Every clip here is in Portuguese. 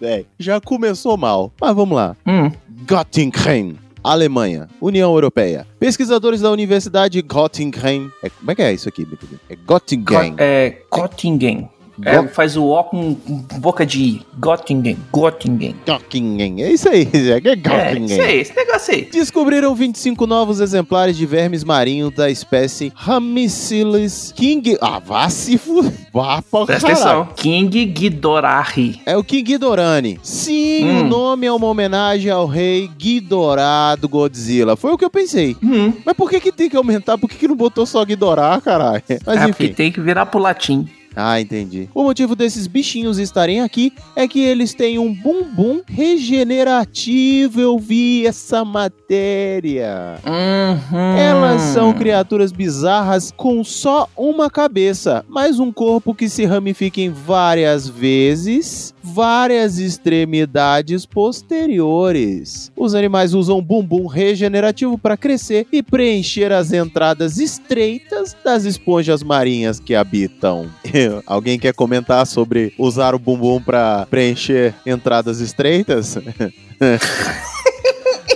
Véi, já começou mal. Mas vamos lá. Hum. Göttingen. Alemanha, União Europeia. Pesquisadores da Universidade Göttingen. É, como é que é isso aqui? É Göttingen. É Göttingen. É, faz o O com boca de I. Göttingen. Göttingen. Göttingen. É isso aí, Zé. É É, Göttingen. isso aí, esse negócio aí. Descobriram 25 novos exemplares de vermes marinhos da espécie Ramicilus king... Ah, vá se fu... Vá pra Presta caralho. atenção. King Ghidorah. É o King Ghidorani. Sim, Hum. o nome é uma homenagem ao rei Ghidorah do Godzilla. Foi o que eu pensei. Hum. Mas por que que tem que aumentar? Por que que não botou só Ghidorah, caralho? Mas É, porque enfim. tem que virar pro latim. Ah, entendi. O motivo desses bichinhos estarem aqui é que eles têm um bumbum regenerativo. Eu vi essa matéria. Uhum. Elas são criaturas bizarras com só uma cabeça, mas um corpo que se ramifica em várias vezes, várias extremidades posteriores. Os animais usam bumbum regenerativo para crescer e preencher as entradas estreitas das esponjas marinhas que habitam. Alguém quer comentar sobre usar o bumbum para preencher entradas estreitas?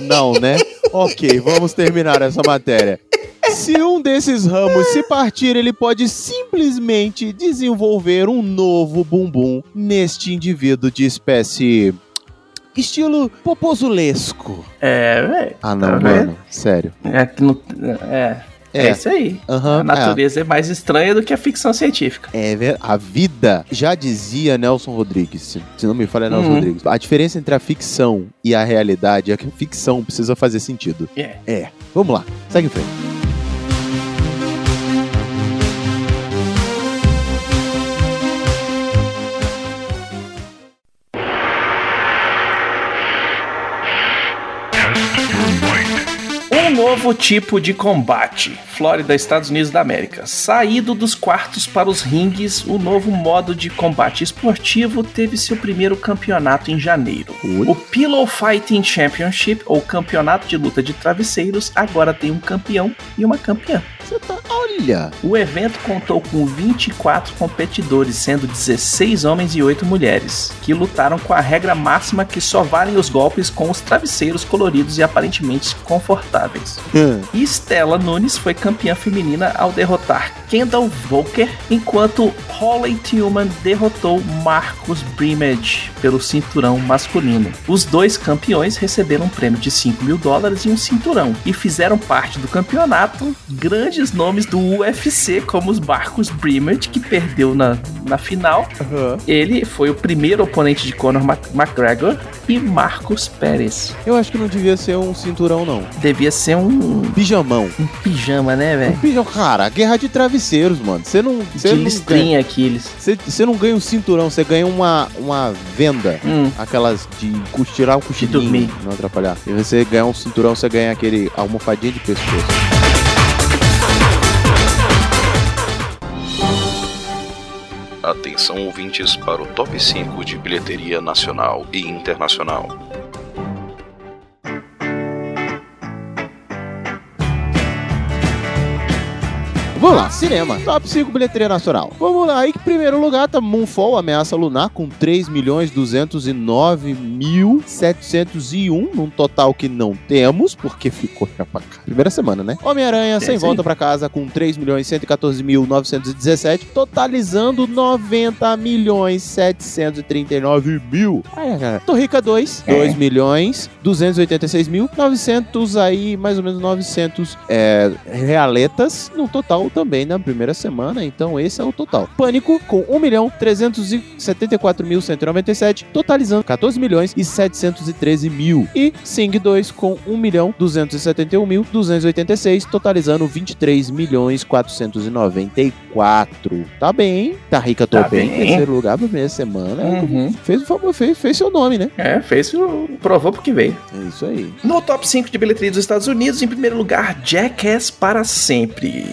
Não, né? Ok, vamos terminar essa matéria. Se um desses ramos se partir, ele pode simplesmente desenvolver um novo bumbum neste indivíduo de espécie. estilo popozulesco. É, velho. Ah, não, Tá mano. Sério. É, que não- é, é. É. isso aí. Aham, A natureza é. mais estranha do que a ficção científica. É, a vida já dizia Nelson Rodrigues, se, se não me falha é Nelson Uhum. Rodrigues. A diferença entre a ficção e a realidade é que a ficção precisa fazer sentido. É. É. Vamos lá, segue em frente. Novo tipo de combate. Flórida, Estados Unidos da América. Saído dos quartos para os ringues, o novo modo de combate esportivo teve seu primeiro campeonato em janeiro. Oi? O Pillow Fighting Championship, ou Campeonato de Luta de Travesseiros, agora tem um campeão e uma campeã. Tá. Olha! O evento contou com 24 competidores, sendo 16 homens e 8 mulheres, que lutaram com a regra máxima que só valem os golpes com os travesseiros coloridos e aparentemente confortáveis. E Stella Nunes foi campeã feminina ao derrotar Kendall Volker, enquanto Holly Tillman derrotou Marcus Brimage pelo cinturão masculino. Os dois campeões receberam um prêmio de 5 mil dólares e um cinturão, e fizeram parte do campeonato grandes nomes do UFC, como os Marcus Brimage, que perdeu na, na final. Ele foi o primeiro oponente de Conor McGregor, e Marcos Pérez. Eu acho que não devia ser um cinturão, não. Devia ser um, Pijamão. um pijama, né, Um velho? Cara, guerra de travesseiros, mano. Você não. Você De não ganha. listrinha Aquiles. Você, você não ganha um cinturão, você ganha uma, uma venda. Hum. Aquelas de tirar o cochilinho, dormir. não atrapalhar. E você ganha um cinturão, você ganha aquele almofadinha de pescoço. Atenção ouvintes para o top 5 de bilheteria nacional e internacional. Vamos lá, cinema. Top 5 bilheteria nacional. Vamos lá, aí em primeiro lugar tá Moonfall, Ameaça Lunar, com 3 milhões 209 mil 701, num total que não temos, porque ficou já pra cá. Primeira semana, né? Homem-Aranha, Sem sim. Volta pra Casa, com 3 milhões 114 mil 917, totalizando 90 milhões 739 mil. Aí, cara. Torrica 2, É. 2 milhões 286 mil 900 aí, mais ou menos 900 é, realetas, no total também na primeira semana, então esse é o total. Pânico com 1 milhão 374.197, totalizando 14 milhões e 713 mil. E Sing 2 com 1 milhão 271.286, totalizando 23 milhões 494. Tá bem, tá rica, tô Tá bem. bem. Terceiro lugar pra primeira semana. Uhum. Fez o favor, fez, fez seu nome, né? É, fez o. provou porque veio. É isso aí. No top 5 de bilheteria dos Estados Unidos, em primeiro lugar, Jackass para sempre.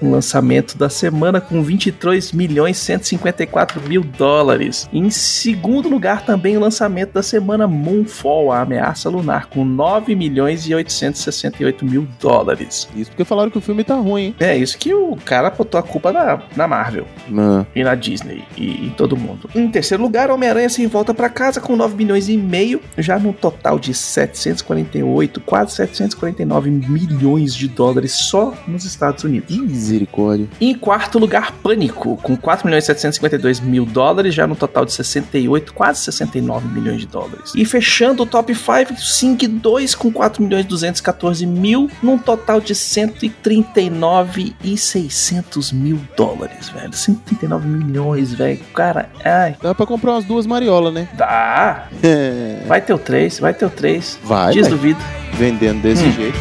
Um lançamento da semana com 23 milhões 154 mil dólares. Em segundo lugar, também o lançamento da semana Moonfall, a ameaça lunar, com 9 milhões e 868 mil dólares. Isso porque falaram que o filme tá ruim, hein? É isso que o cara botou a culpa na, na Marvel Não. e na Disney e em todo mundo. Em terceiro lugar, Homem-Aranha sem volta pra casa com 9 milhões e meio, já no total de 748, quase 749 milhões de dólares só nos Estados Unidos. Misericórdia. Em quarto lugar, Pânico, com 4 milhões e 752 mil dólares, já no total de 68, quase 69 milhões de dólares. E fechando o top 5, Sing 2 com 4 milhões e 214 mil, num total de 139 e 600 mil dólares, velho. 139 milhões, velho. Cara, ai, Dá pra comprar umas duas mariolas, né? dá. É. Vai ter o 3, vai ter o 3. Vai, Dias vai. duvido. Vendendo desse Hum. jeito.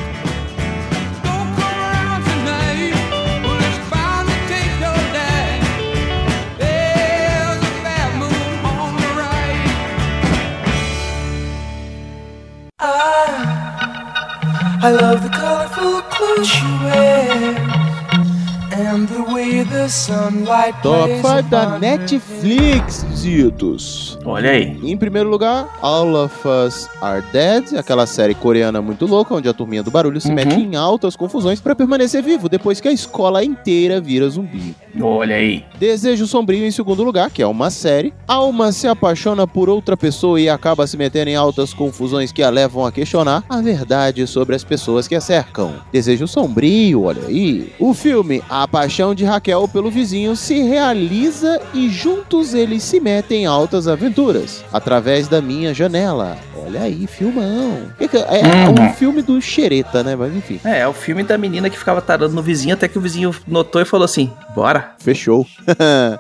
Top plays 5 da Netflix, Zitos. Olha aí. Em primeiro lugar, All of Us Are Dead, aquela série coreana muito louca, onde a turminha do barulho se Uhum. mete em altas confusões pra permanecer vivo depois que a escola inteira vira zumbi. Olha aí. Desejo Sombrio em segundo lugar, que é uma série. Alma se apaixona por outra pessoa e acaba se metendo em altas confusões que a levam a questionar a verdade sobre as pessoas que a cercam. Desejo Sombrio, olha aí. O filme A Paixão de Raquel pelo Vizinho se realiza e juntos eles se metem em altas aventuras. Através da minha janela. Olha aí, filmão. É é Uhum. um filme do Xereta, né? Mas enfim, É, é o filme da menina que ficava tarando no vizinho até que o vizinho notou e falou assim: bora. fechou.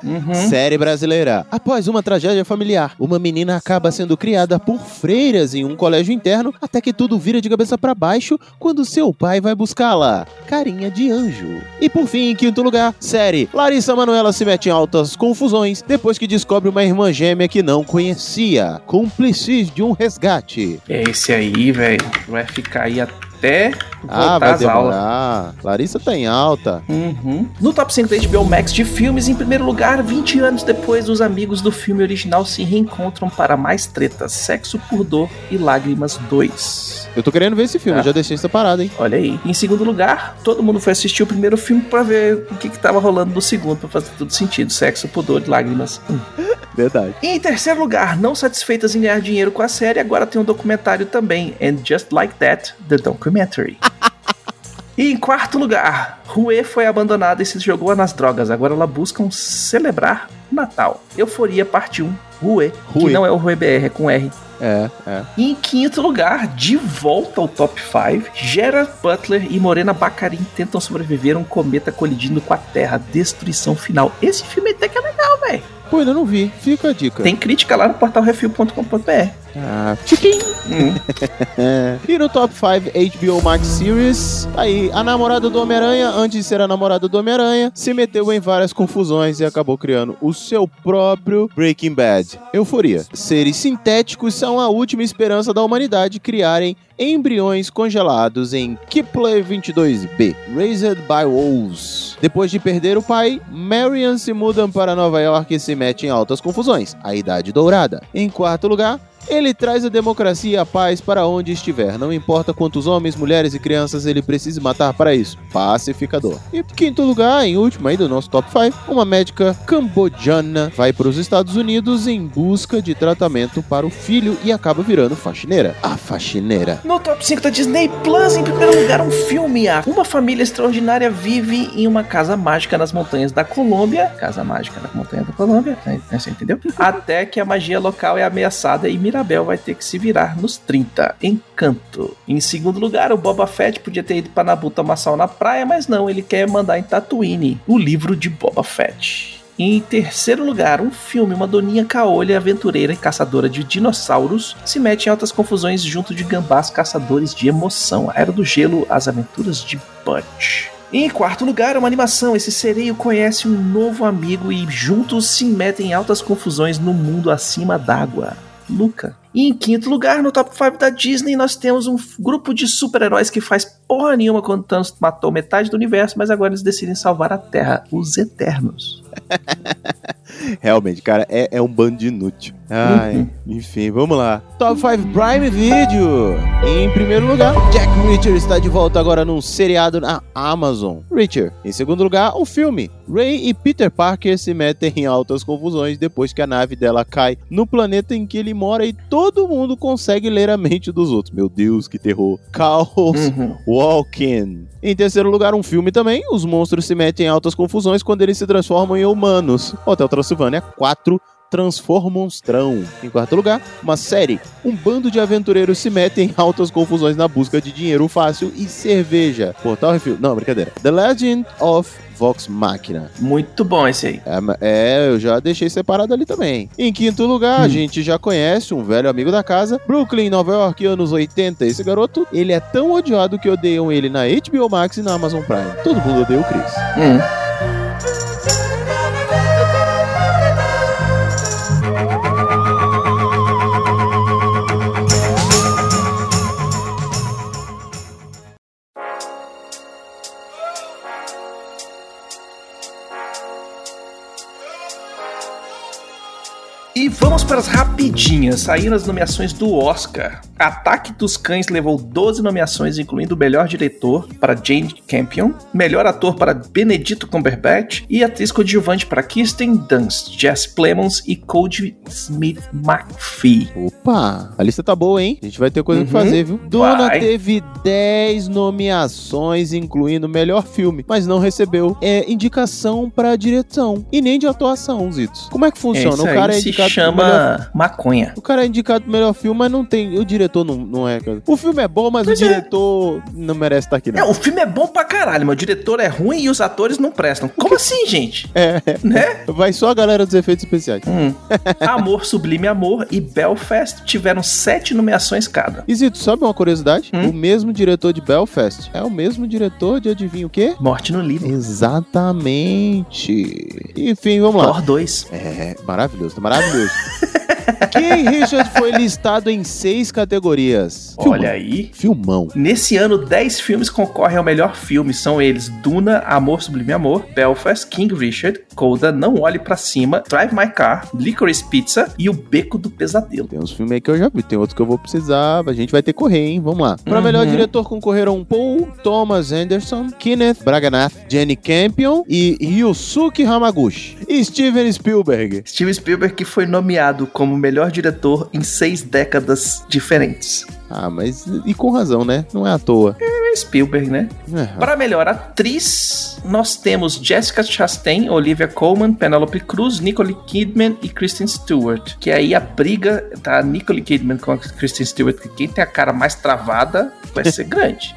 Uhum. Série brasileira. Após uma tragédia familiar, uma menina acaba sendo criada por freiras em um colégio interno até que tudo vira de cabeça pra baixo quando seu pai vai buscá-la. Carinha de anjo. E por fim, em quinto lugar, série. Larissa Manoela se mete em altas confusões depois que descobre uma irmã gêmea que não conhecia. Cúmplices de um resgate. Esse aí, velho, vai ficar aí até Ah, voltar vai às aulas. demorar. Larissa tá em alta. Uhum. No top 5 da HBO Max de filmes, em primeiro lugar, 20 anos depois, os amigos do filme original se reencontram para mais tretas, Sexo por Dor e Lágrimas 2. Eu tô querendo ver esse filme, Ah. já deixei essa parada, hein? Olha aí. Em segundo lugar, todo mundo foi assistir o primeiro filme para ver o que, que tava rolando no segundo, para fazer tudo sentido. Sexo, pudor e lágrimas. Hum. Verdade. E em terceiro lugar, não satisfeitas em ganhar dinheiro com a série, agora tem um documentário também, And Just Like That, The Documentary. E em quarto lugar, Rue foi abandonada e se jogou nas drogas. Agora ela busca um celebrar Natal. Euforia parte 1, Rue, que Rue. não é o Rue BR, é com R. É, é. E em quinto lugar, de volta ao top 5, Gerard Butler e Morena Bacarin tentam sobreviver a um cometa colidindo com a Terra. Destruição final. Esse filme até que é legal, velho. Pô, ainda não vi. Fica a dica. Tem crítica lá no portal refil.com.br. Ah. Hum. E no top 5 HBO Max Series, aí a namorada do Homem-Aranha, antes de ser a namorada do Homem-Aranha, se meteu em várias confusões e acabou criando o seu próprio Breaking Bad. Euforia. Seres sintéticos são a última esperança da humanidade criarem embriões congelados em Kepler 22b, Raised by Wolves. Depois de perder o pai, Marion se muda para Nova York e se mete em altas confusões, a Idade Dourada. Em quarto lugar, ele traz a democracia e a paz para onde estiver. Não importa quantos homens, mulheres e crianças ele precise matar para isso. Pacificador. E quinto lugar, em último aí do nosso top 5, uma médica cambodjana vai para os Estados Unidos em busca de tratamento para o filho e acaba virando faxineira. A faxineira. No top 5 da Disney Plus, em primeiro lugar, um filme. ah, Uma família extraordinária vive em uma casa mágica nas montanhas da Colômbia. Casa mágica na montanha da Colômbia, né? Você entendeu? Até que a magia local é ameaçada e Mirabel vai ter que se virar nos 30. Encanto. Em segundo lugar, o Boba Fett podia ter ido pra Nabu tomar sol na praia, mas não, ele quer mandar em Tatooine. O livro de Boba Fett. Em terceiro lugar, um filme, uma doninha caolha, aventureira e caçadora de dinossauros, se mete em altas confusões junto de gambás caçadores de emoção. A Era do Gelo, As Aventuras de Butch. Em quarto lugar, uma animação. Esse sereio conhece um novo amigo e juntos se metem em altas confusões no mundo acima d'água. Luca. E em quinto lugar, no top 5 da Disney, nós temos um grupo de super-heróis que faz porra nenhuma quando Thanos matou metade do universo, mas agora eles decidem salvar a Terra, os Eternos. Realmente, cara, é, é um bando de inútil. Ai, Uhum. enfim, vamos lá. Top 5 Prime Video. Em primeiro lugar, Jack Reacher está de volta agora num seriado na Amazon. Reacher. Em segundo lugar, o filme. Ray e Peter Parker se metem em altas confusões depois que a nave dela cai no planeta em que ele mora e todo mundo consegue ler a mente dos outros. Meu Deus, que terror. Caos Uhum. Walking. Em terceiro lugar, um filme também. Os monstros se metem em altas confusões quando eles se transformam em humanos. Hotel Transilvânia 4 Transformonstrão. Em quarto lugar, uma série. Um bando de aventureiros se metem em altas confusões na busca de dinheiro fácil e cerveja. Portal Refil. Não, brincadeira. The Legend of Vox Machina. Muito bom esse aí. É, é, eu já deixei separado ali também. Em quinto lugar, a Hum. gente já conhece um velho amigo da casa, Brooklyn, Nova York, anos 80. Esse garoto, ele é tão odiado que odeiam ele na HBO Max e na Amazon Prime. Todo mundo odeia o Chris. Hum. E vamos para as rapidinhas. Saíram as nomeações do Oscar. Ataque dos Cães levou 12 nomeações, incluindo o melhor diretor para Jane Campion, melhor ator para Benedito Cumberbatch e atriz coadjuvante para Kirsten Dunst, Jess Plemons e Cody Smith McPhee. Opa, a lista tá boa, hein? A gente vai ter coisa Uhum. fazer, viu? Duna Vai. teve 10 nomeações, incluindo melhor filme, mas não recebeu é, indicação pra direção e nem de atuação, Zitos. Como é que funciona? Isso o cara é indicado pro melhor chama maconha. O cara é indicado pro melhor filme, mas não tem. O diretor não, não é, cara. O filme é bom, mas o é. diretor não merece estar aqui, É, não. o filme é bom pra caralho, mas o diretor é ruim e os atores não prestam. Como assim, gente? É, Né? vai só a galera dos efeitos especiais. Hum. Amor, Sublime Amor e Belfast tiveram sete nomeações cada. E Zito, sabe uma curiosidade? Hum? O mesmo diretor de Belfast é o mesmo diretor de adivinha o quê? Morte no livro. Exatamente. Enfim, vamos lá. Thor 2. É, maravilhoso, tá maravilhoso. King Richard foi listado em seis categorias. Olha aí. Filmão. Nesse ano, 10 filmes concorrem ao melhor filme. São eles Duna, Amor, Sublime Amor, Belfast, King Richard, Coda, Não Olhe Pra Cima, Drive My Car, Licorice Pizza e O Beco do Pesadelo. Tem uns filmes aí que eu já vi, tem outros que eu vou precisar, a gente vai ter que correr, hein? Vamos lá. Pra Uhum. melhor diretor concorreram Paul Thomas Anderson, Kenneth Braganath, Jenny Campion e Ryusuke Hamaguchi. E Steven Spielberg. Steven Spielberg que foi nomeado como melhor diretor em seis décadas diferentes. Ah, mas e com razão, né? Não é à toa. É Spielberg, né? É. Para melhor atriz, nós temos Jessica Chastain, Olivia Colman, Penelope Cruz, Nicole Kidman e Kristen Stewart. Que aí a briga da Nicole Kidman com a Kristen Stewart, que quem tem a cara mais travada vai ser grande.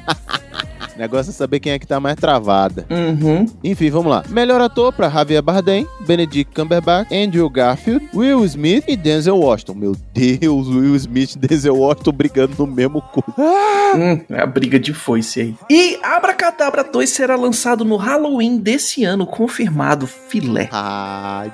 O negócio é saber quem é que tá mais travada. Uhum. Enfim, vamos lá. Melhor ator pra Javier Bardem, Benedict Cumberbatch, Andrew Garfield, Will Smith e Denzel Washington. Meu Deus, Will Smith e Denzel Washington brigando no mesmo cu. Hum, é a briga de foice aí. E Abracadabra 2 será lançado no Halloween desse ano, confirmado, filé. Ai,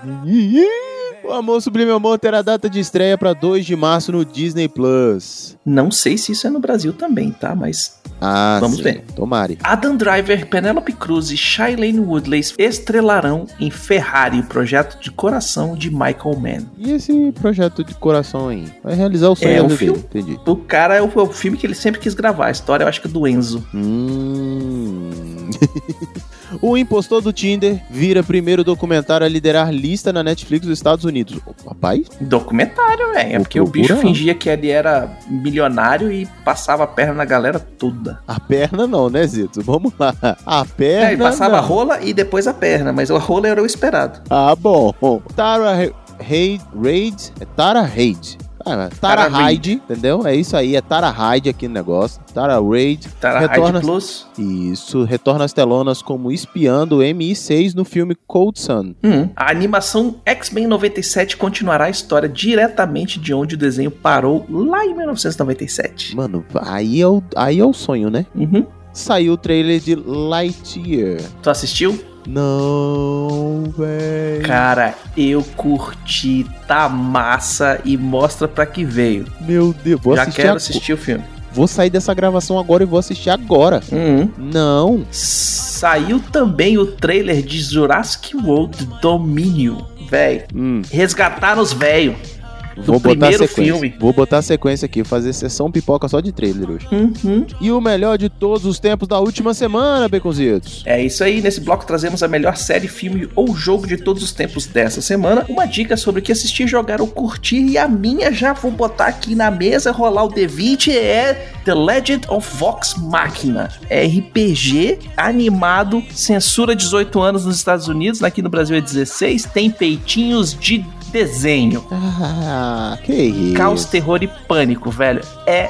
O Amor Sublime Amor terá data de estreia pra 2 de março no Disney Plus. Não sei se isso é no Brasil também, tá? Mas Ah, Vamos sim. ver. Tomare. Adam Driver, Penelope Cruz e Shailene Woodley estrelarão em Ferrari, o projeto de coração de Michael Mann. E esse projeto de coração aí? Vai realizar o sonho É, um vida dele, filme. entendi. O cara é o, é o filme que ele sempre quis gravar, a história eu acho que é do Enzo. Hum. o impostor do Tinder vira primeiro documentário a liderar lista na Netflix dos Estados Unidos. Papai? Documentário, velho. É porque o bicho procurar. fingia que ele era milionário e passava a perna na galera toda. A perna não, né, Zito? Vamos lá. A É, perna. ele passava a não. rola e depois a perna, mas a rola era o esperado. Ah, bom. Tara Reid. Reid. É Tara Reid. Ah, Tara, Tara Hyde, entendeu? É isso aí, é Tara Hyde aqui no negócio. Tara Raid. Na Retorna- Hyde Plus. Isso, retorna às telonas como espiã do MI6 no filme Cold Sun. Hum. A animação X-Men 97 continuará a história diretamente de onde o desenho parou lá em 1997. Mano, aí é o, aí é o sonho, né? Uhum. Saiu o trailer de Lightyear. Tu assistiu? Não, velho. Cara, eu curti, tá massa e mostra pra que veio. Meu Deus, vou Já quero ago- assistir o filme. Vou sair dessa gravação agora e vou assistir agora. Uhum. Não. Saiu também o trailer de Jurassic World Dominion. Véi, Hum, resgataram os velhos. Vou botar a primeiro sequência. filme. Vou botar a sequência aqui, fazer sessão pipoca só de trailer hoje. Uhum. E o melhor de todos os tempos da última semana, Beconzitos. É isso aí, nesse bloco trazemos a melhor série, filme ou jogo de todos os tempos dessa semana. Uma dica sobre o que assistir, jogar ou curtir. E a minha já vou botar aqui na mesa, rolar o D20, é The Legend of Vox Machina. É RPG animado, censura 18 anos nos Estados Unidos, aqui no Brasil é 16, tem peitinhos de desenho. Ah, que isso. Caos, terror e pânico, velho. É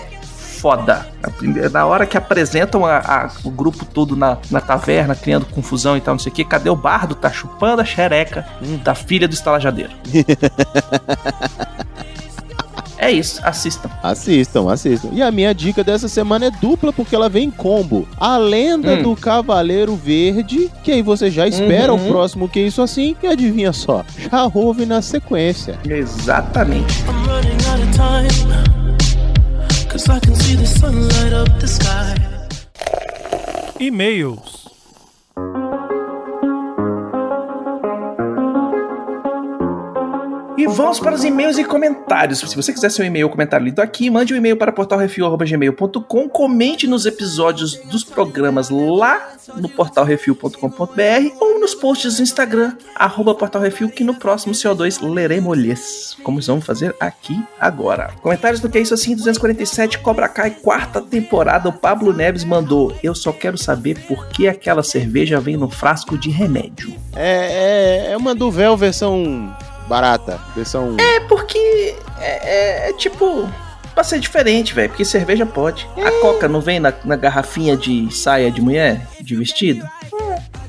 foda. Primeira- Na hora que apresentam a- a- o grupo todo na, na taverna, criando confusão e tal, não sei o que, cadê o bardo? Tá chupando a xereca da filha do estalajadeiro. é isso, assistam. Assistam, assistam. E a minha dica dessa semana é dupla porque ela vem em combo. A lenda Hum. do Cavaleiro Verde, que aí você já espera Uhum. o próximo que isso assim, e adivinha só, já ouve na sequência. Exatamente. I'm vamos para os e-mails e comentários. Se você quiser seu e-mail ou comentário lido aqui, mande um e-mail para portalrefil.gmail.com, comente nos episódios dos programas lá no portalrefil.com.br ou nos posts do Instagram, arroba portalrefil, que no próximo CO2 leremos-lhes, como vamos fazer aqui agora. Comentários do Que É Isso Assim, 247, Cobra Kai, quarta temporada, o Pablo Neves mandou, eu só quero saber por que aquela cerveja vem no frasco de remédio. É, é, é uma Duvel versão barata, versão... É porque é, é- é tipo. Pra ser diferente, velho. Porque cerveja pode. A coca não vem na, na garrafinha de saia de mulher? De vestido?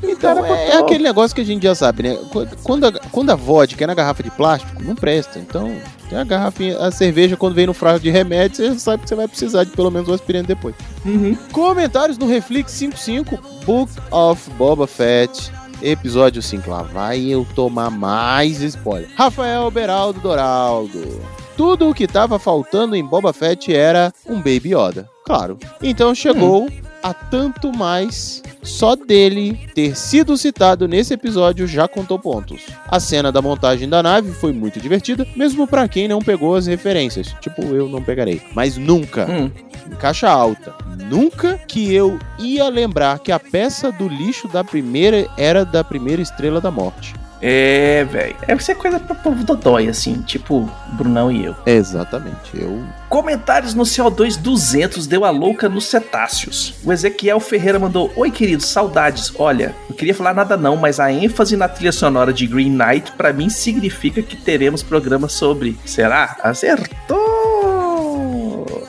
Então, cara é, é aquele negócio que a gente já sabe, né? Qu- Quando a, quando a vodka é na garrafa de plástico, não presta. Então, tem a garrafinha, a cerveja, quando vem no frasco de remédio, você sabe que você vai precisar de pelo menos um aspirante depois. Uhum. Comentários no Reflex 55, Book of Boba Fett, episódio 5. Lá vai eu tomar mais spoiler. Rafael Beraldo Doraldo. Tudo o que tava faltando em Boba Fett era um Baby Yoda. Claro. Então chegou a tanto mais. Só dele ter sido citado nesse episódio já contou pontos. A cena da montagem da nave foi muito divertida, mesmo pra quem não pegou as referências. Tipo, eu não pegarei. Mas nunca Hum. em caixa alta. Nunca que eu ia lembrar que a peça do lixo da primeira era da primeira estrela da morte. É, velho. É ser coisa pro povo dodói, assim. Tipo, Brunão e eu. Exatamente. Eu. Comentários no CO2 200 deu a louca nos cetáceos. O Ezequiel Ferreira mandou: Oi, queridos, saudades. Olha, não queria falar nada não, mas a ênfase na trilha sonora de Green Knight pra mim significa que teremos programa sobre. Será? Acertou!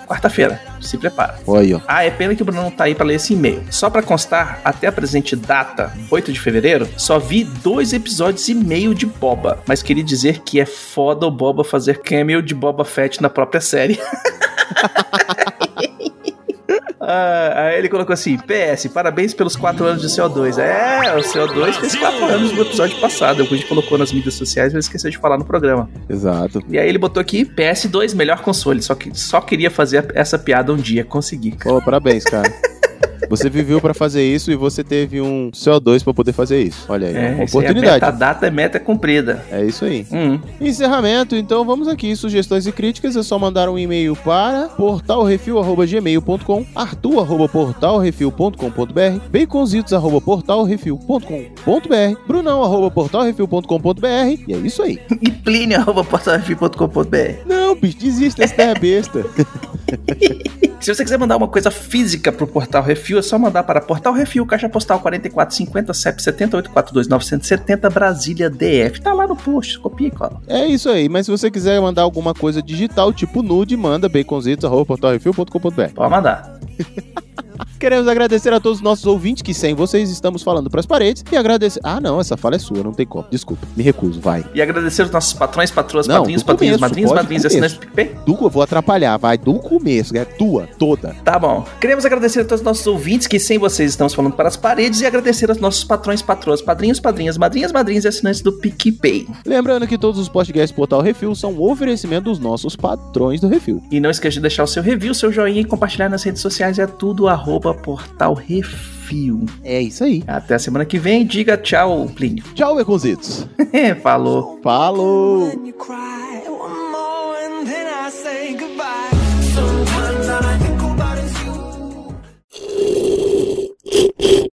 Quarta-feira, se prepara. Olha, ó. Ah, é pena que o Bruno não tá aí pra ler esse e-mail. Só pra constar, até a presente data, 8 de fevereiro, só vi dois episódios e meio de Boba. Mas queria dizer que é foda o Boba fazer cameo de Boba Fett na própria série. Ah, aí ele colocou assim: PS, parabéns pelos 4 anos de CO2. É, o CO2 fez 4 anos no episódio passado. A gente colocou nas mídias sociais, mas esqueceu de falar no programa. Exato. E aí ele botou aqui: PS2, melhor console. Só que só queria fazer essa piada um dia, consegui. Pô, parabéns, cara. Você viveu pra fazer isso e você teve um CO2 pra poder fazer isso. Olha aí, uma É, aí, oportunidade. a data é meta cumprida. É isso aí. Hum. Encerramento, então vamos aqui. Sugestões e críticas é só mandar um e-mail para portalrefil.gmail.com, arthur.portalrefil.com.br, baconzitos.portalrefil.com.br, brunão.portalrefil.com.br e é isso aí. E plínio.portalrefil.com.br. Não, bicho, desista, essa é besta. Se você quiser mandar uma coisa física pro Portal Refil, é só mandar para Portal Refil, Caixa Postal 4450 CEP 7842970 Brasília DF. Tá lá no post, copia e cola. É isso aí, mas se você quiser mandar alguma coisa digital, tipo nude, manda baconzitos.portalrefil.com.br. Pode mandar. Queremos agradecer a todos os nossos ouvintes, que sem vocês estamos falando pras paredes, e agradecer... Ah, não, essa fala é sua, não tem como. Desculpa, me recuso, vai. E agradecer os nossos patrões, patroas, Não, padrinhos, padrinhos, madrinhos, do assinantes do PicPay. Do, eu vou atrapalhar, vai, do começo, é tua, toda. Tá bom. Queremos agradecer a todos os nossos ouvintes, que sem vocês estamos falando para as paredes, e agradecer aos nossos patrões, patroas, padrinhos, padrinhas, madrinhas, madrinhos e assinantes do PicPay. Lembrando que todos os podcasts Portal Refil são um oferecimento dos nossos patrões do Refil. E não esqueça de deixar o seu review, seu joinha e compartilhar nas redes sociais é tudo arroba portal refil. É isso aí. Até a semana que vem. Diga tchau, Plínio. Tchau, Beconzitos. Falou. Falou. Falou.